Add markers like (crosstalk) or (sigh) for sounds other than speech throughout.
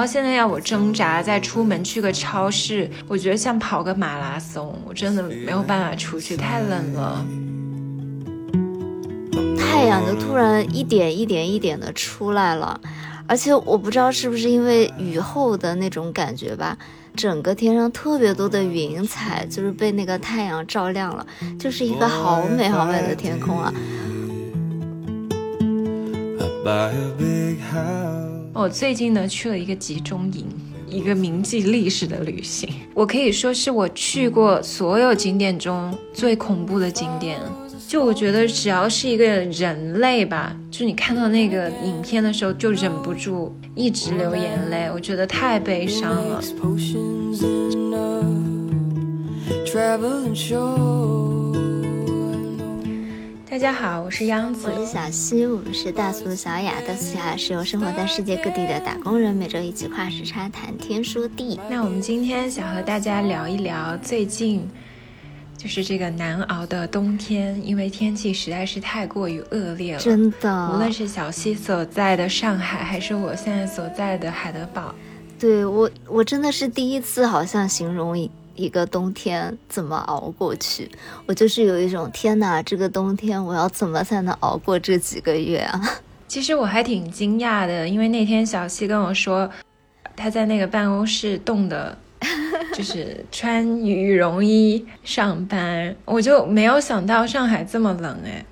然后现在要我挣扎再出门去个超市，我觉得像跑个马拉松，我真的没有办法出去，太冷了。太阳就突然一点一点一点的出来了，而且我不知道是不是因为雨后的那种感觉吧，整个天上特别多的云彩，就是被那个太阳照亮了，就是一个好美好美的天空啊。我最近呢去了一个集中营，一个铭记历史的旅行。我可以说是我去过所有景点中最恐怖的景点。就我觉得只要是一个人类吧，就你看到那个影片的时候就忍不住一直流眼泪，我觉得太悲伤了。大家好，我是央子，我是小西，我们是大俗小雅。大苏小雅是由生活在世界各地的打工人每周一起跨时差谈天说地。那我们今天想和大家聊一聊最近，就是这个难熬的冬天，因为天气实在是太过于恶劣了。真的，无论是小西所在的上海，还是我现在所在的海德堡，对我，我真的是第一次，好像形容一。一个冬天怎么熬过去？我就是有一种天哪，这个冬天我要怎么才能熬过这几个月啊？(laughs) 其实我还挺惊讶的，因为那天小西跟我说，他在那个办公室冻的，(laughs) 就是穿羽绒衣上班，我就没有想到上海这么冷哎。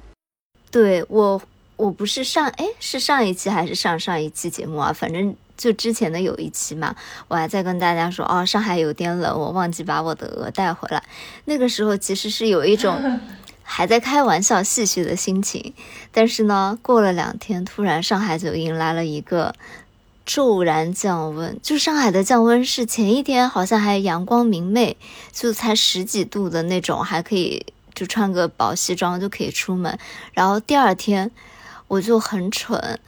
对我，我不是上哎，是上一期还是上上一期节目啊？反正。就之前的有一期嘛，我还在跟大家说哦，上海有点冷，我忘记把我的鹅带回来。那个时候其实是有一种 (laughs) 还在开玩笑戏谑的心情，但是呢，过了两天，突然上海就迎来了一个骤然降温。就上海的降温是前一天好像还阳光明媚，就才十几度的那种，还可以就穿个薄西装就可以出门。然后第二天我就很蠢。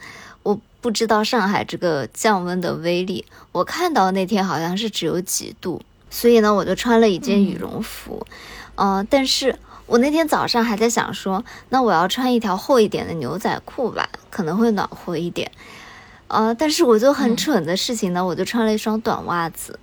不知道上海这个降温的威力，我看到那天好像是只有几度，所以呢，我就穿了一件羽绒服，嗯，但是我那天早上还在想说，那我要穿一条厚一点的牛仔裤吧，可能会暖和一点，呃，但是我就很蠢的事情呢，我就穿了一双短袜子，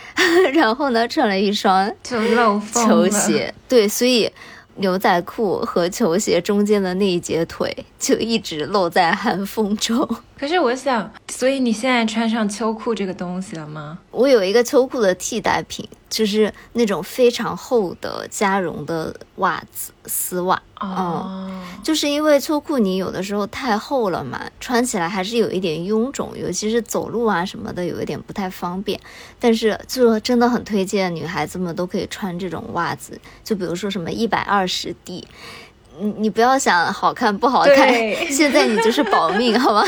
(laughs) 然后呢，穿了一双就漏球鞋，对，所以。牛仔裤和球鞋中间的那一截腿就一直露在寒风中。可是我想，所以你现在穿上秋裤这个东西了吗？我有一个秋裤的替代品。就是那种非常厚的加绒的袜子，丝袜。哦，就是因为秋裤你有的时候太厚了嘛，穿起来还是有一点臃肿，尤其是走路啊什么的，有一点不太方便。但是就真的很推荐女孩子们都可以穿这种袜子，就比如说什么一百二十 D，你你不要想好看不好看，现在你就是保命，好吗？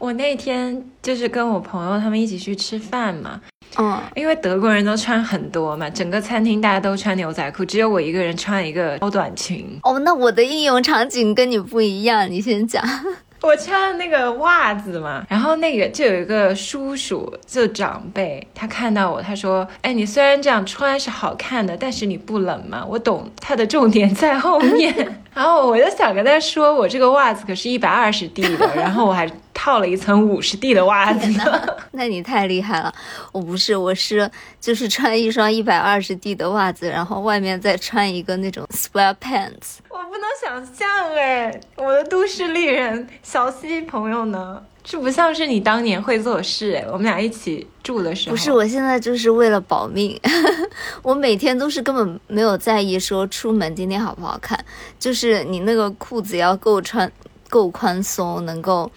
我那天就是跟我朋友他们一起去吃饭嘛。嗯，因为德国人都穿很多嘛，整个餐厅大家都穿牛仔裤，只有我一个人穿一个超短裙。哦，那我的应用场景跟你不一样，你先讲。(laughs) 我穿那个袜子嘛，然后那个就有一个叔叔，就长辈，他看到我，他说：“哎，你虽然这样穿是好看的，但是你不冷吗？”我懂他的重点在后面。(laughs) 然后我就想跟他说，我这个袜子可是一百二十 D 的，然后我还套了一层五十 D 的袜子呢。(laughs) 那你太厉害了，我不是，我是就是穿一双一百二十 D 的袜子，然后外面再穿一个那种 sweat pants。我不能想象哎，我的都市丽人小西朋友呢？这不像是你当年会做事哎，我们俩一起住的时候。不是，我现在就是为了保命，(laughs) 我每天都是根本没有在意说出门今天好不好看，就是你那个裤子要够穿够宽松，能够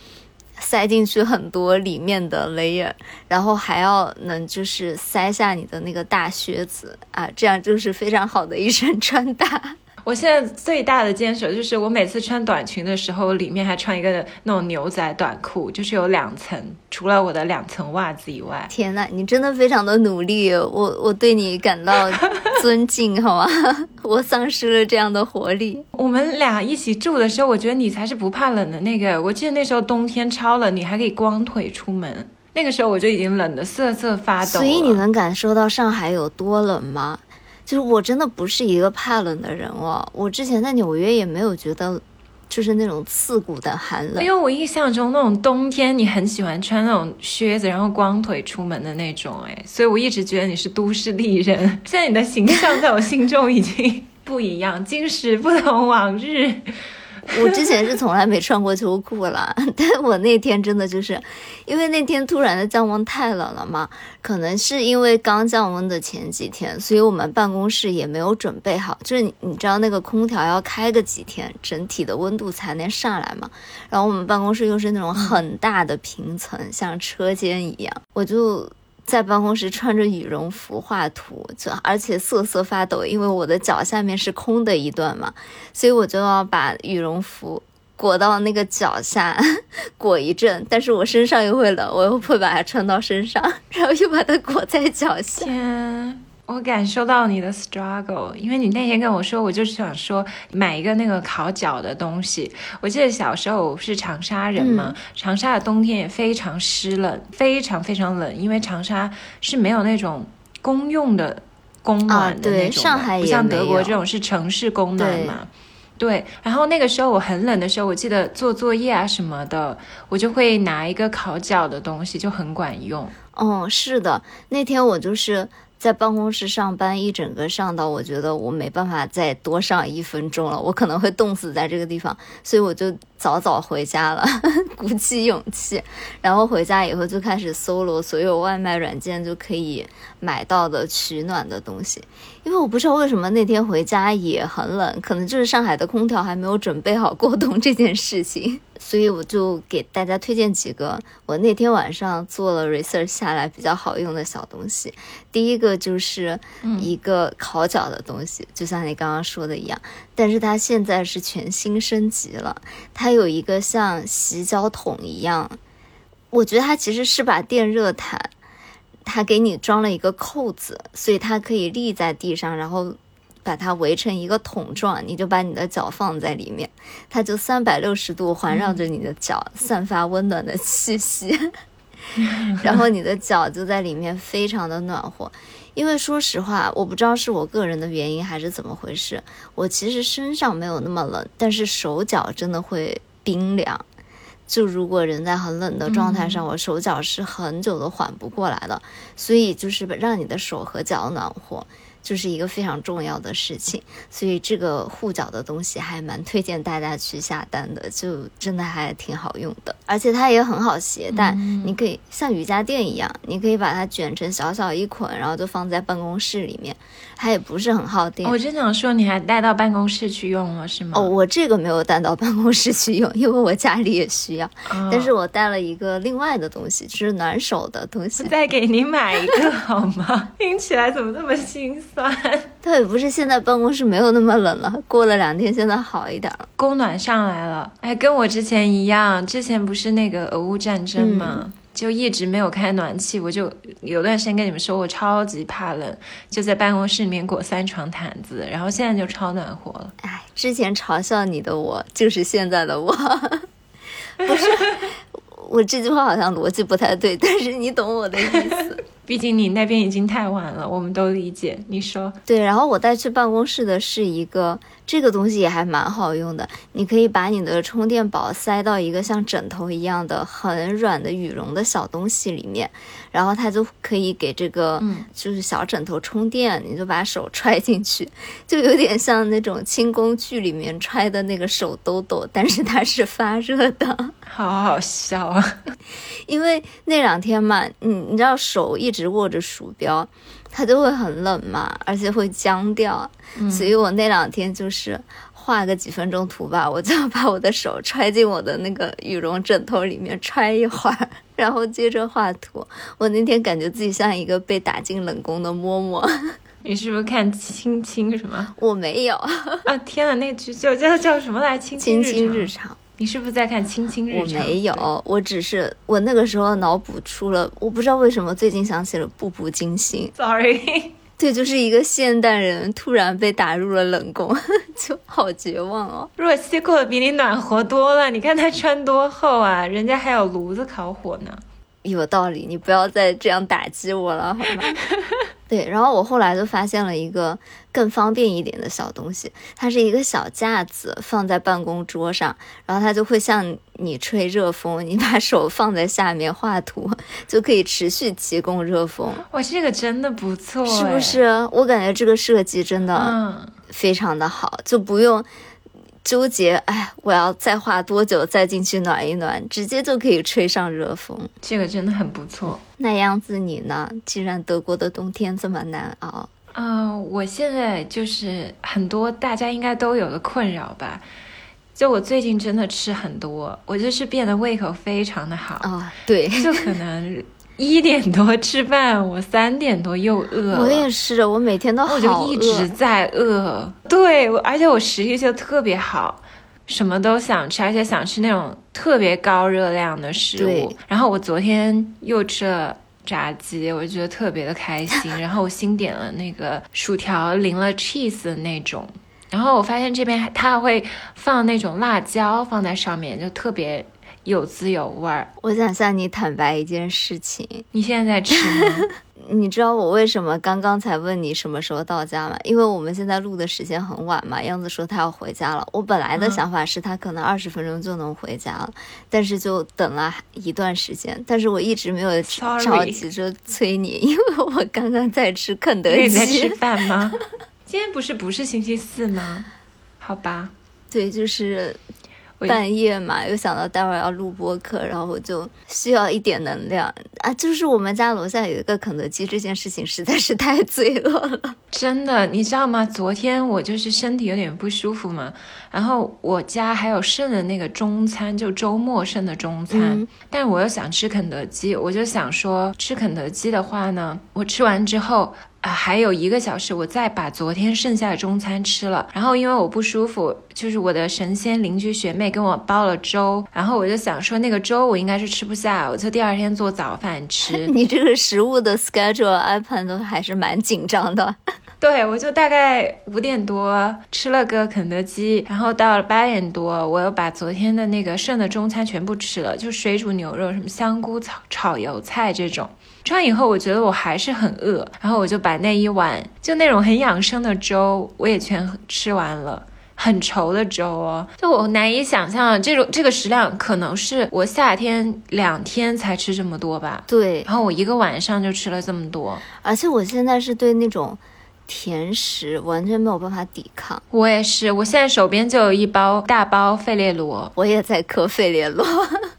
塞进去很多里面的 layer，然后还要能就是塞下你的那个大靴子啊，这样就是非常好的一身穿搭。我现在最大的坚守就是，我每次穿短裙的时候，里面还穿一个那种牛仔短裤，就是有两层，除了我的两层袜子以外。天呐，你真的非常的努力，我我对你感到 (laughs) 尊敬，好吗？(laughs) 我丧失了这样的活力。我们俩一起住的时候，我觉得你才是不怕冷的那个。我记得那时候冬天超冷，你还可以光腿出门，那个时候我就已经冷得瑟瑟发抖。所以你能感受到上海有多冷吗？就是我真的不是一个怕冷的人哦，我之前在纽约也没有觉得，就是那种刺骨的寒冷。因为我印象中那种冬天你很喜欢穿那种靴子，然后光腿出门的那种，哎，所以我一直觉得你是都市丽人。现在你的形象在我心中已经 (laughs) 不一样，今时不同往日。(laughs) 我之前是从来没穿过秋裤啦，但我那天真的就是，因为那天突然的降温太冷了嘛，可能是因为刚降温的前几天，所以我们办公室也没有准备好，就是你知道那个空调要开个几天，整体的温度才能上来嘛。然后我们办公室又是那种很大的平层，像车间一样，我就。在办公室穿着羽绒服画图，就而且瑟瑟发抖，因为我的脚下面是空的一段嘛，所以我就要把羽绒服裹到那个脚下，裹一阵，但是我身上又会冷，我又会把它穿到身上，然后又把它裹在脚下。我感受到你的 struggle，因为你那天跟我说，我就是想说买一个那个烤脚的东西。我记得小时候我是长沙人嘛，长沙的冬天也非常湿冷，非常非常冷，因为长沙是没有那种公用的供暖的那种，不像德国这种是城市供暖嘛。对，然后那个时候我很冷的时候，我记得做作业啊什么的，我就会拿一个烤脚的东西，就很管用。哦，是的，那天我就是。在办公室上班一整个上到，我觉得我没办法再多上一分钟了，我可能会冻死在这个地方，所以我就早早回家了，(laughs) 鼓起勇气，然后回家以后就开始搜罗所有外卖软件就可以买到的取暖的东西，因为我不知道为什么那天回家也很冷，可能就是上海的空调还没有准备好过冬这件事情。(laughs) 所以我就给大家推荐几个我那天晚上做了 research 下来比较好用的小东西。第一个就是一个烤脚的东西，就像你刚刚说的一样，但是它现在是全新升级了，它有一个像洗脚桶一样，我觉得它其实是把电热毯，它给你装了一个扣子，所以它可以立在地上，然后。把它围成一个桶状，你就把你的脚放在里面，它就三百六十度环绕着你的脚，散发温暖的气息，(laughs) 然后你的脚就在里面非常的暖和。因为说实话，我不知道是我个人的原因还是怎么回事，我其实身上没有那么冷，但是手脚真的会冰凉。就如果人在很冷的状态上，我手脚是很久都缓不过来的，所以就是让你的手和脚暖和。就是一个非常重要的事情，所以这个护脚的东西还蛮推荐大家去下单的，就真的还挺好用的，而且它也很好携带，你可以像瑜伽垫一样，你可以把它卷成小小一捆，然后就放在办公室里面，它也不是很耗电。我真想说，你还带到办公室去用了是吗？哦，我这个没有带到办公室去用，因为我家里也需要，但是我带了一个另外的东西，就是暖手的东西。再给你买一个好吗？(laughs) 听起来怎么这么心？对，(laughs) 不是现在办公室没有那么冷了，过了两天现在好一点了，供暖上来了。哎，跟我之前一样，之前不是那个俄乌战争嘛，就一直没有开暖气，我就有段时间跟你们说我超级怕冷，就在办公室里面裹三床毯子，然后现在就超暖和了。哎，之前嘲笑你的我，就是现在的我，(laughs) 不是。我这句话好像逻辑不太对，但是你懂我的意思。毕竟你那边已经太晚了，我们都理解。你说对，然后我带去办公室的是一个。这个东西也还蛮好用的，你可以把你的充电宝塞到一个像枕头一样的很软的羽绒的小东西里面，然后它就可以给这个就是小枕头充电，你就把手揣进去，(laughs) 就有点像那种轻功剧里面揣的那个手兜兜，但是它是发热的，好好笑啊！(laughs) 因为那两天嘛，你你知道手一直握着鼠标。它就会很冷嘛，而且会僵掉，所以我那两天就是画个几分钟图吧，我就要把我的手揣进我的那个羽绒枕头里面揣一会儿，然后接着画图。我那天感觉自己像一个被打进冷宫的嬷嬷。你是不是看《青青》什么？我没有啊！天呐，那剧叫叫叫什么来？《青青日常》。你是不是在看《青青日常》？我没有，我只是我那个时候脑补出了，我不知道为什么最近想起了《步步惊心》。Sorry，(laughs) 对，就是一个现代人突然被打入了冷宫，(laughs) 就好绝望哦。若曦过得比你暖和多了，你看她穿多厚啊，人家还有炉子烤火呢。有道理，你不要再这样打击我了，好吗？(laughs) 对，然后我后来就发现了一个更方便一点的小东西，它是一个小架子，放在办公桌上，然后它就会向你吹热风，你把手放在下面画图，就可以持续提供热风。哇，这个真的不错，是不是？我感觉这个设计真的非常的好，就不用。纠结，哎，我要再画多久再进去暖一暖，直接就可以吹上热风，这个真的很不错。那样子你呢？既然德国的冬天这么难熬，嗯，我现在就是很多大家应该都有的困扰吧，就我最近真的吃很多，我就是变得胃口非常的好啊，对，就可能。一点多吃饭，我三点多又饿。我也是，我每天都好饿。我就一直在饿。对，而且我食欲就特别好，什么都想吃，而且想吃那种特别高热量的食物。然后我昨天又吃了炸鸡，我就觉得特别的开心。(laughs) 然后我新点了那个薯条淋了 cheese 的那种。然后我发现这边还他还会放那种辣椒放在上面，就特别。有滋有味儿。我想向你坦白一件事情，你现在在吃吗？(laughs) 你知道我为什么刚刚才问你什么时候到家吗？因为我们现在录的时间很晚嘛。样子说他要回家了。我本来的想法是他可能二十分钟就能回家了，但是就等了一段时间。但是我一直没有着急着催你，(laughs) 因为我刚刚在吃肯德基。你在吃饭吗？(laughs) 今天不是不是星期四吗？好吧。对，就是。半夜嘛，又想到待会儿要录播课，然后我就需要一点能量啊！就是我们家楼下有一个肯德基，这件事情实在是太 (laughs) 罪恶了。真的，你知道吗？昨天我就是身体有点不舒服嘛，然后我家还有剩的那个中餐，就周末剩的中餐，但我又想吃肯德基，我就想说吃肯德基的话呢，我吃完之后。啊，还有一个小时，我再把昨天剩下的中餐吃了。然后因为我不舒服，就是我的神仙邻居学妹跟我煲了粥，然后我就想说那个粥我应该是吃不下，我就第二天做早饭吃。(laughs) 你这个食物的 schedule 安排都还是蛮紧张的。(laughs) 对，我就大概五点多吃了个肯德基，然后到了八点多，我又把昨天的那个剩的中餐全部吃了，就水煮牛肉、什么香菇炒炒油菜这种。吃完以后，我觉得我还是很饿，然后我就把那一碗就那种很养生的粥，我也全吃完了，很稠的粥哦，就我难以想象这种这个食量，可能是我夏天两天才吃这么多吧。对，然后我一个晚上就吃了这么多，而且我现在是对那种甜食完全没有办法抵抗。我也是，我现在手边就有一包大包费列罗，我也在嗑费列罗。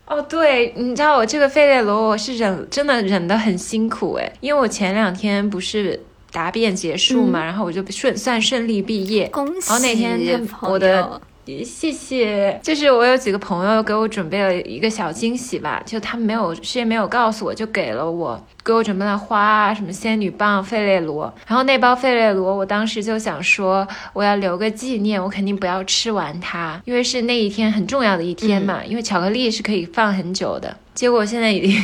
哦，对，你知道我这个费列罗，我是忍，真的忍得很辛苦诶，因为我前两天不是答辩结束嘛，然后我就顺算顺利毕业，恭喜！然后那天我的。谢谢，就是我有几个朋友给我准备了一个小惊喜吧，就他们没有事先没有告诉我，就给了我，给我准备了花啊，什么仙女棒、费列罗，然后那包费列罗，我当时就想说我要留个纪念，我肯定不要吃完它，因为是那一天很重要的一天嘛，因为巧克力是可以放很久的，结果现在已经。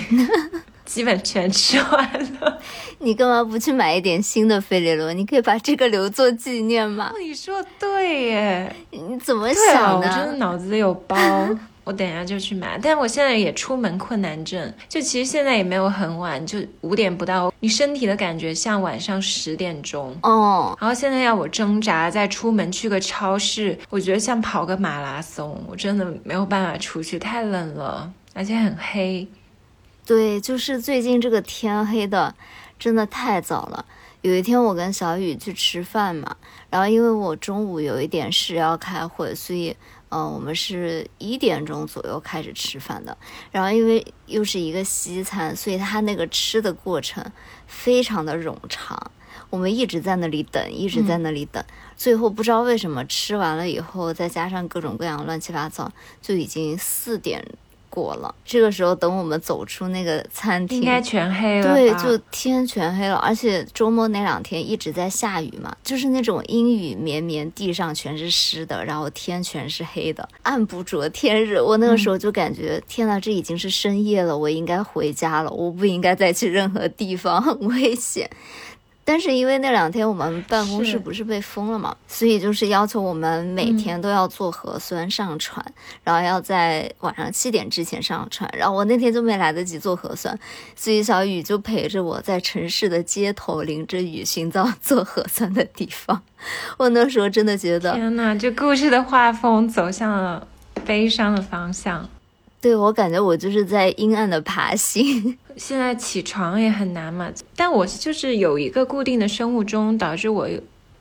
基本全吃完了，(laughs) 你干嘛不去买一点新的费列罗？你可以把这个留作纪念嘛。你说对耶，你怎么想的？我真的脑子有包，(laughs) 我等一下就去买。但我现在也出门困难症，就其实现在也没有很晚，就五点不到。你身体的感觉像晚上十点钟哦。然后现在要我挣扎再出门去个超市，我觉得像跑个马拉松，我真的没有办法出去，太冷了，而且很黑。对，就是最近这个天黑的，真的太早了。有一天我跟小雨去吃饭嘛，然后因为我中午有一点事要开会，所以嗯，我们是一点钟左右开始吃饭的。然后因为又是一个西餐，所以它那个吃的过程非常的冗长，我们一直在那里等，一直在那里等。最后不知道为什么吃完了以后，再加上各种各样乱七八糟，就已经四点。过了这个时候，等我们走出那个餐厅，应该全黑了。对，就天全黑了，而且周末那两天一直在下雨嘛，就是那种阴雨绵绵，地上全是湿的，然后天全是黑的，暗不着天日。我那个时候就感觉，天呐，这已经是深夜了，我应该回家了，我不应该再去任何地方，很危险。但是因为那两天我们办公室不是被封了嘛，所以就是要求我们每天都要做核酸上传，然后要在晚上七点之前上传。然后我那天就没来得及做核酸，所以小雨就陪着我在城市的街头淋着雨寻找做核酸的地方。(laughs) 我那时候真的觉得，天呐，这故事的画风走向了悲伤的方向。对我感觉我就是在阴暗的爬行。(laughs) 现在起床也很难嘛，但我就是有一个固定的生物钟，导致我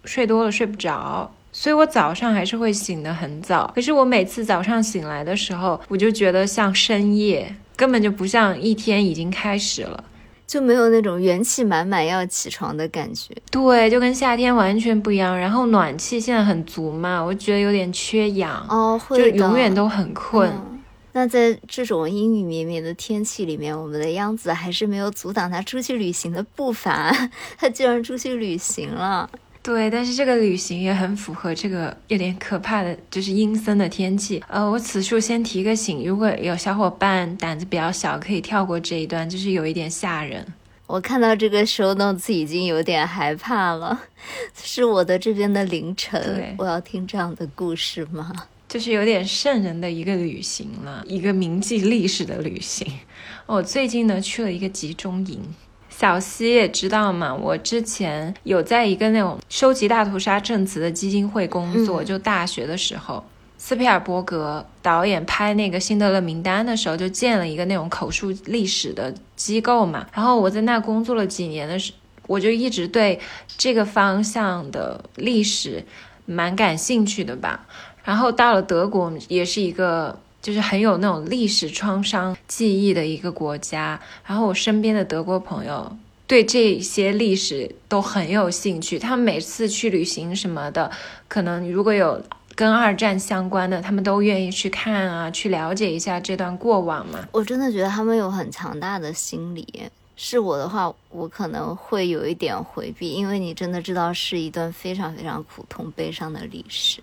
睡多了睡不着，所以我早上还是会醒得很早。可是我每次早上醒来的时候，我就觉得像深夜，根本就不像一天已经开始了。就没有那种元气满满要起床的感觉。对，就跟夏天完全不一样。然后暖气现在很足嘛，我觉得有点缺氧，哦，会就永远都很困。嗯那在这种阴雨绵绵的天气里面，我们的央子还是没有阻挡他出去旅行的步伐，他居然出去旅行了。对，但是这个旅行也很符合这个有点可怕的，就是阴森的天气。呃，我此处先提个醒，如果有小伙伴胆子比较小，可以跳过这一段，就是有一点吓人。我看到这个 show notes 已经有点害怕了，(laughs) 是我的这边的凌晨，我要听这样的故事吗？就是有点瘆人的一个旅行了，一个铭记历史的旅行。(laughs) 我最近呢去了一个集中营，小西也知道嘛，我之前有在一个那种收集大屠杀证词的基金会工作，嗯就大学的时候。斯皮尔伯格导演拍那个《辛德勒名单》的时候，就建了一个那种口述历史的机构嘛。然后我在那工作了几年的时，我就一直对这个方向的历史蛮感兴趣的吧。然后到了德国，也是一个就是很有那种历史创伤记忆的一个国家。然后我身边的德国朋友对这些历史都很有兴趣，他们每次去旅行什么的，可能如果有跟二战相关的，他们都愿意去看啊，去了解一下这段过往嘛。我真的觉得他们有很强大的心理。是我的话，我可能会有一点回避，因为你真的知道是一段非常非常苦痛、悲伤的历史。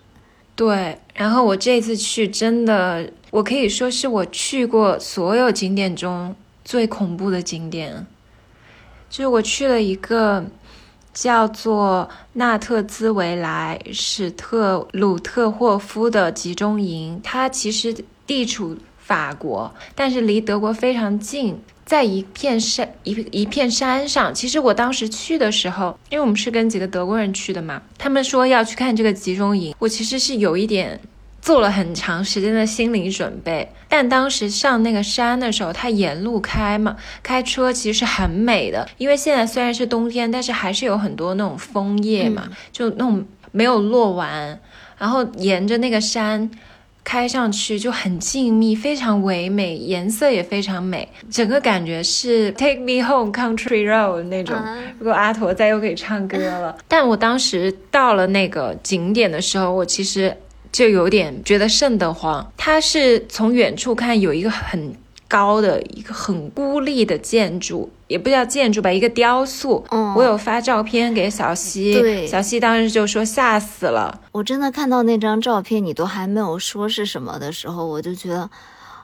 对，然后我这次去真的，我可以说是我去过所有景点中最恐怖的景点，就是我去了一个叫做纳特兹维莱史特鲁特霍夫的集中营，它其实地处法国，但是离德国非常近。在一片山一一片山上，其实我当时去的时候，因为我们是跟几个德国人去的嘛，他们说要去看这个集中营，我其实是有一点做了很长时间的心理准备。但当时上那个山的时候，它沿路开嘛，开车其实是很美的，因为现在虽然是冬天，但是还是有很多那种枫叶嘛，就那种没有落完，然后沿着那个山。开上去就很静谧，非常唯美，颜色也非常美，整个感觉是 Take Me Home Country Road 那种。啊如果阿驼在又可以唱歌了，但我当时到了那个景点的时候，我其实就有点觉得瘆得慌。它是从远处看有一个很高的一个很孤立的建筑，也不叫建筑吧，一个雕塑。嗯我有发照片给小西，对小西当时就说吓死了。我真的看到那张照片，你都还没有说是什么的时候，我就觉得，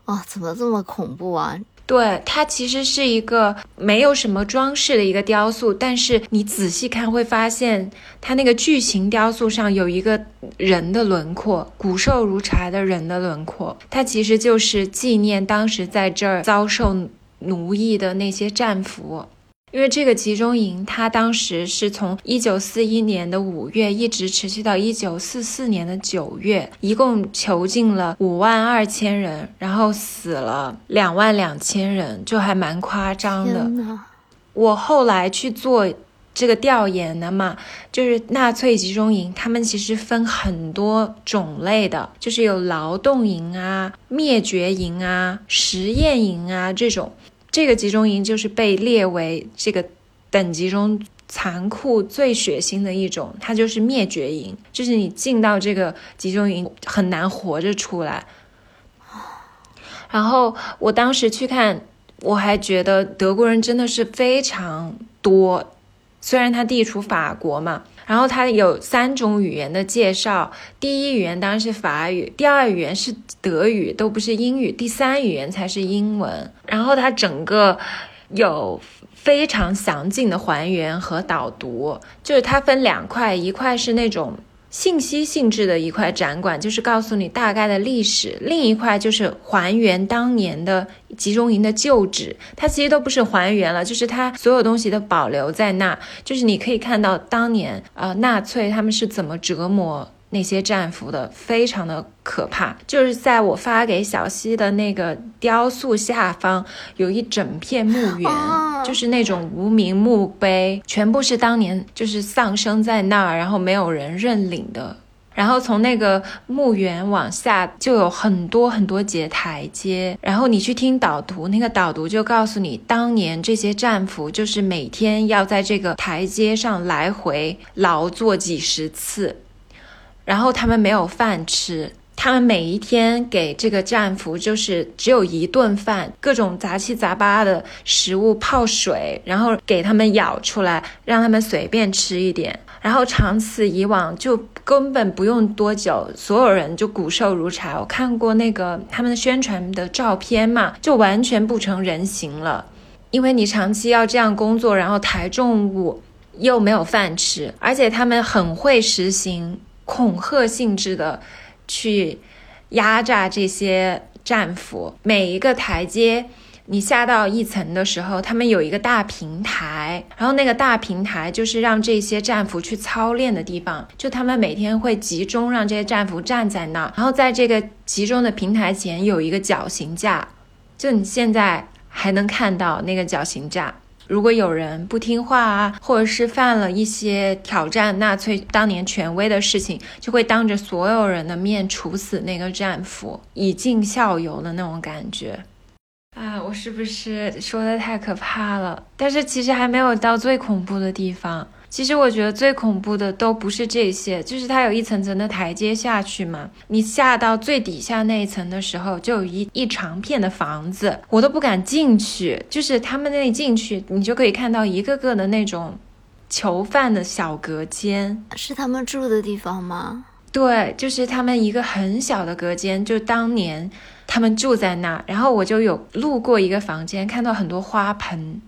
哦，怎么这么恐怖啊？对，它其实是一个没有什么装饰的一个雕塑，但是你仔细看会发现，它那个巨型雕塑上有一个人的轮廓，骨瘦如柴的人的轮廓，它其实就是纪念当时在这儿遭受奴役的那些战俘。因为这个集中营，它当时是从一九四一年的五月一直持续到一九四四年的九月，一共囚禁了五万二千人，然后死了两万两千人，就还蛮夸张的。我后来去做这个调研的嘛，就是纳粹集中营，他们其实分很多种类的，就是有劳动营啊、灭绝营啊、实验营啊这种。这个集中营就是被列为这个等级中残酷、最血腥的一种，它就是灭绝营，就是你进到这个集中营很难活着出来。然后我当时去看，我还觉得德国人真的是非常多，虽然它地处法国嘛。然后它有三种语言的介绍，第一语言当然是法语，第二语言是德语，都不是英语，第三语言才是英文。然后它整个有非常详尽的还原和导读，就是它分两块，一块是那种。信息性质的一块展馆，就是告诉你大概的历史；另一块就是还原当年的集中营的旧址。它其实都不是还原了，就是它所有东西都保留在那，就是你可以看到当年啊纳粹他们是怎么折磨。那些战俘的非常的可怕，就是在我发给小溪的那个雕塑下方有一整片墓园，就是那种无名墓碑，全部是当年就是丧生在那儿，然后没有人认领的。然后从那个墓园往下就有很多很多节台阶，然后你去听导读，那个导读就告诉你，当年这些战俘就是每天要在这个台阶上来回劳作几十次。然后他们没有饭吃，他们每一天给这个战俘就是只有一顿饭，各种杂七杂八的食物泡水，然后给他们舀出来，让他们随便吃一点。然后长此以往，就根本不用多久，所有人就骨瘦如柴。我看过那个他们的宣传的照片嘛，就完全不成人形了，因为你长期要这样工作，然后抬重物，又没有饭吃，而且他们很会实行。恐吓性质的去压榨这些战俘，每一个台阶你下到一层的时候，他们有一个大平台，然后那个大平台就是让这些战俘去操练的地方，就他们每天会集中让这些战俘站在那儿，然后在这个集中的平台前有一个绞刑架，就你现在还能看到那个绞刑架。如果有人不听话啊，或者是犯了一些挑战纳粹当年权威的事情，就会当着所有人的面处死那个战俘，以儆效尤的那种感觉。啊，我是不是说的太可怕了？但是其实还没有到最恐怖的地方。其实我觉得最恐怖的都不是这些，就是它有一层层的台阶下去嘛。你下到最底下那一层的时候，就有一一长片的房子，我都不敢进去。就是他们那里进去，你就可以看到一个个的那种囚犯的小隔间，是他们住的地方吗？对，就是他们一个很小的隔间，就当年他们住在那。然后我就有路过一个房间，看到很多花盆。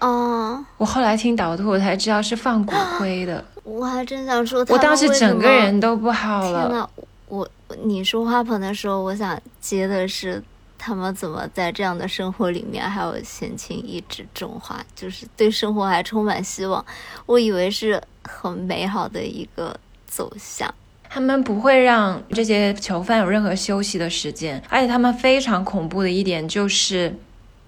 哦，我后来听导图，我才知道是放骨灰的。(gasps) 我还真想说，我当时整个人都不好了。天呐，我你说花盆的时候，我想接的是他们怎么在这样的生活里面还有闲情逸致种花，就是对生活还充满希望。我以为是很美好的一个走向。他们不会让这些囚犯有任何休息的时间，而且他们非常恐怖的一点就是。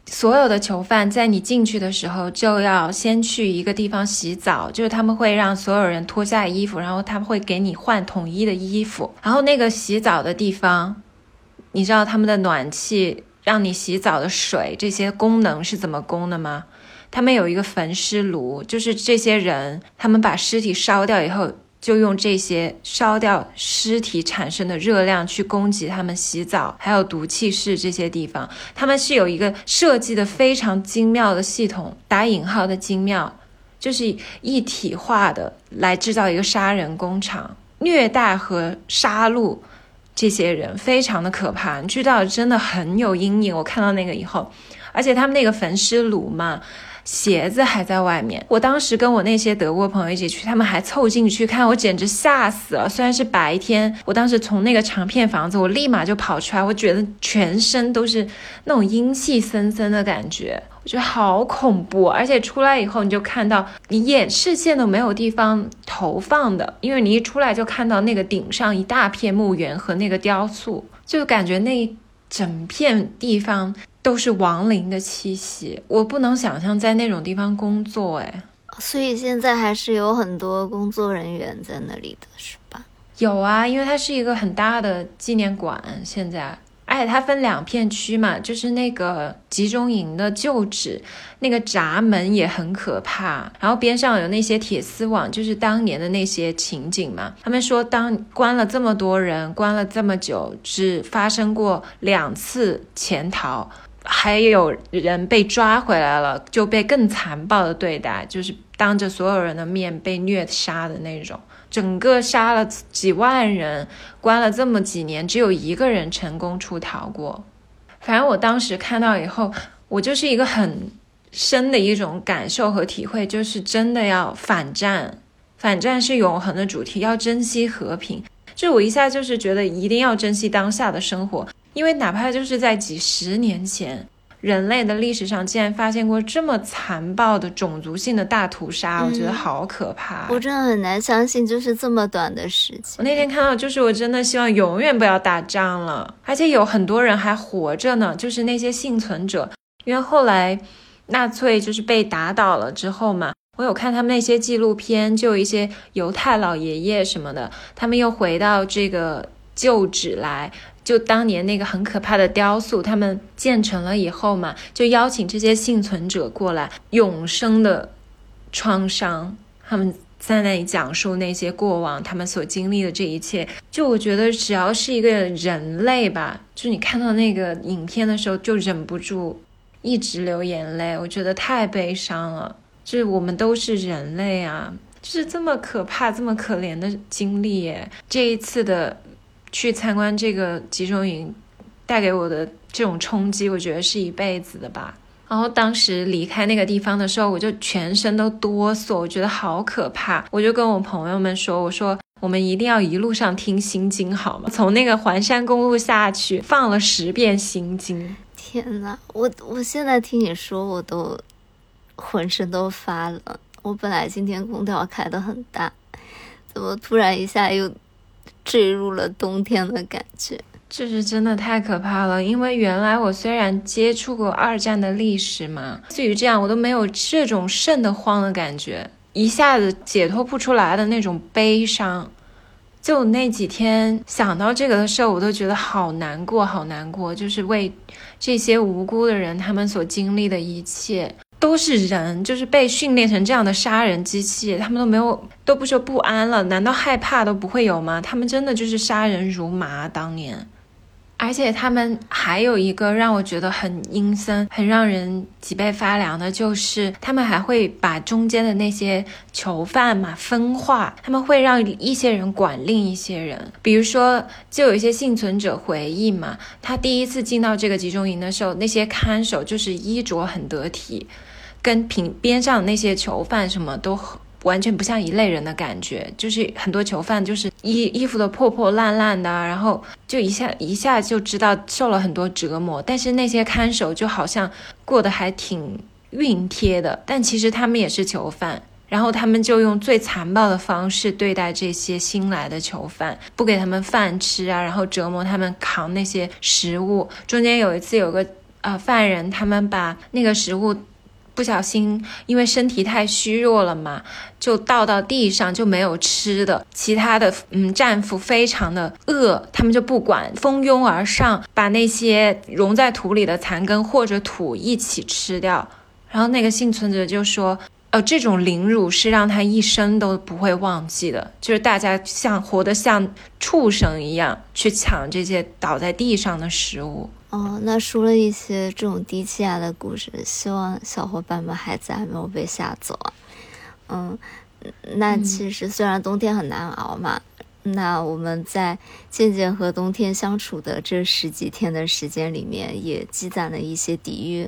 所有的囚犯在你进去的时候，就要先去一个地方洗澡，就是他们会让所有人脱下衣服，然后他们会给你换统一的衣服。然后那个洗澡的地方，你知道他们的暖气、让你洗澡的水这些功能是怎么供的吗？他们有一个焚尸炉，就是这些人他们把尸体烧掉以后。就用这些烧掉尸体产生的热量去供给他们洗澡，还有毒气室这些地方，他们是有一个设计的非常精妙的系统，打引号的精妙，就是一体化的来制造一个杀人工厂，虐待和杀戮这些人，非常的可怕。你知道，真的很有阴影。我看到那个以后，而且他们那个焚尸炉嘛。鞋子还在外面。我当时跟我那些德国朋友一起去，他们还凑进去看，我简直吓死了。虽然是白天，我当时从那个长片房子，我立马就跑出来，我觉得全身都是那种阴气森森的感觉，我觉得好恐怖。而且出来以后，你就看到你眼视线都没有地方投放的，因为你一出来就看到那个顶上一大片墓园和那个雕塑，就感觉那整片地方。都是亡灵的气息，我不能想象在那种地方工作，哎，所以现在还是有很多工作人员在那里的是吧？有啊，因为它是一个很大的纪念馆，现在。而且，它分两片区嘛，就是那个集中营的旧址，那个闸门也很可怕，然后边上有那些铁丝网，就是当年的那些情景嘛。他们说，当关了这么多人，关了这么久，只发生过两次潜逃，还有人被抓回来了，就被更残暴的对待，就是当着所有人的面被虐杀的那种。整个杀了几万人，关了这么几年，只有一个人成功出逃过。反正我当时看到以后，我就是一个很深的一种感受和体会，就是真的要反战，反战是永恒的主题，要珍惜和平。就我一下就是觉得一定要珍惜当下的生活，因为哪怕就是在几十年前。人类的历史上竟然发现过这么残暴的种族性的大屠杀，我觉得好可怕。我真的很难相信，就是这么短的时间。我那天看到，就是我真的希望永远不要打仗了，而且有很多人还活着呢，就是那些幸存者。因为后来纳粹就是被打倒了之后嘛，我有看他们那些纪录片，就有一些犹太老爷爷什么的，他们又回到这个旧址来。就当年那个很可怕的雕塑，他们建成了以后嘛，就邀请这些幸存者过来，永生的创伤，他们在那里讲述那些过往，他们所经历的这一切。就我觉得，只要是一个人类吧，就你看到那个影片的时候，就忍不住一直流眼泪。我觉得太悲伤了，就是我们都是人类啊，就是这么可怕、这么可怜的经历。这一次的。去参观这个集中营，带给我的这种冲击，我觉得是一辈子的吧。然后当时离开那个地方的时候，我就全身都哆嗦，我觉得好可怕。我就跟我朋友们说：“我说我们一定要一路上听心经，好吗？从那个环山公路下去，放了十遍心经。”天呐，我我现在听你说，我都浑身都发冷。我本来今天空调开的很大，怎么突然一下又？坠入了冬天的感觉，这是真的太可怕了。因为原来我虽然接触过二战的历史嘛，至于这样，我都没有这种瘆得慌的感觉，一下子解脱不出来的那种悲伤。就那几天想到这个的时候，我都觉得好难过，好难过，就是为这些无辜的人他们所经历的一切。都是人，就是被训练成这样的杀人机器，他们都没有都不说不安了，难道害怕都不会有吗？他们真的就是杀人如麻，当年，而且他们还有一个让我觉得很阴森、很让人脊背发凉的，就是他们还会把中间的那些囚犯嘛分化，他们会让一些人管另一些人，比如说，就有一些幸存者回忆嘛，他第一次进到这个集中营的时候，那些看守就是衣着很得体。跟平边上那些囚犯什么都完全不像一类人的感觉，就是很多囚犯就是衣衣服都破破烂烂的，然后就一下一下就知道受了很多折磨。但是那些看守就好像过得还挺熨帖的，但其实他们也是囚犯。然后他们就用最残暴的方式对待这些新来的囚犯，不给他们饭吃啊，然后折磨他们扛那些食物。中间有一次有个呃犯人，他们把那个食物。不小心，因为身体太虚弱了嘛，就倒到地上，就没有吃的。其他的嗯战俘非常的饿，他们就不管，蜂拥而上，把那些融在土里的残根或者土一起吃掉。然后那个幸存者就说：“呃，这种凌辱是让他一生都不会忘记的，就是大家像活得像畜生一样去抢这些倒在地上的食物。”哦，那说了一些这种低气压的故事，希望小伙伴们孩子还没有被吓走啊。嗯，那其实虽然冬天很难熬嘛，那我们在渐渐和冬天相处的这十几天的时间里面，也积攒了一些抵御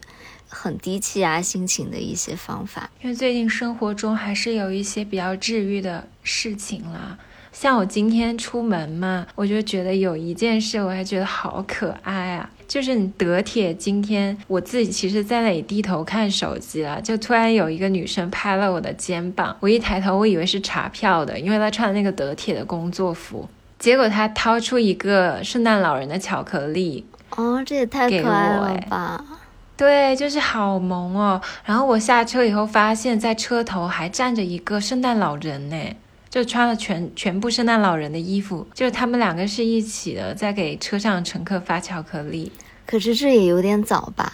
很低气压心情的一些方法。因为最近生活中还是有一些比较治愈的事情啦。像我今天出门嘛，我就觉得有一件事，我还觉得好可爱啊，就是你德铁今天我自己其实在那里低头看手机了，就突然有一个女生拍了我的肩膀，我一抬头，我以为是查票的，因为她穿的那个德铁的工作服，结果她掏出一个圣诞老人的巧克力，哦，这也太可爱了吧！对，就是好萌哦。然后我下车以后，发现在车头还站着一个圣诞老人呢。就穿了全全部圣诞老人的衣服，就是他们两个是一起的，在给车上乘客发巧克力。可是这也有点早吧？